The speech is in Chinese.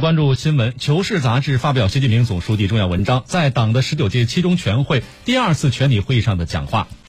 关注新闻求是杂志发表习近平总书记重要文章在党的十九届七中全会第二次全体会议上的讲话。